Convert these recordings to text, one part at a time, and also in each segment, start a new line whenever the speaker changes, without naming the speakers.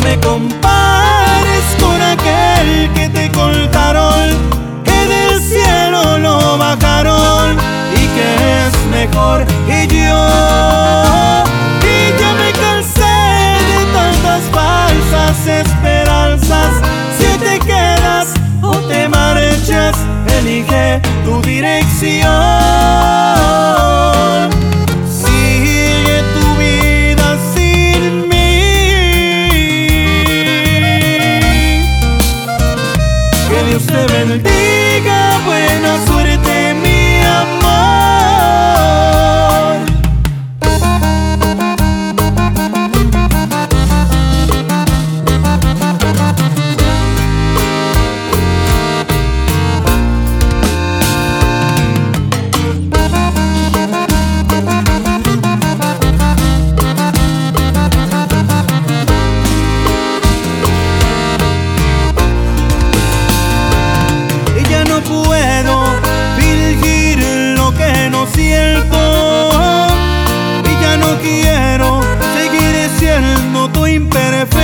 me compares con aquel que te cortaron, que del cielo lo bajaron y que es mejor y yo. Y ya me cansé de tantas falsas esperanzas. Si te quedas o te marchas, elige tu dirección. Dios te bendiga, buena suerte. quiero seguir siendo tu imperfecto.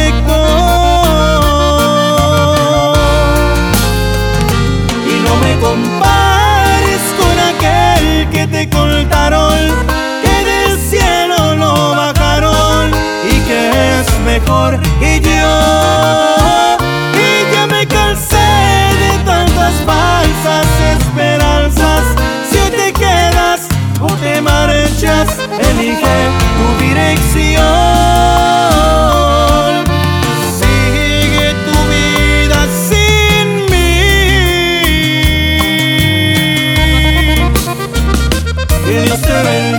elige tu dirección. Sigue tu vida sin mí. Dios te bendiga.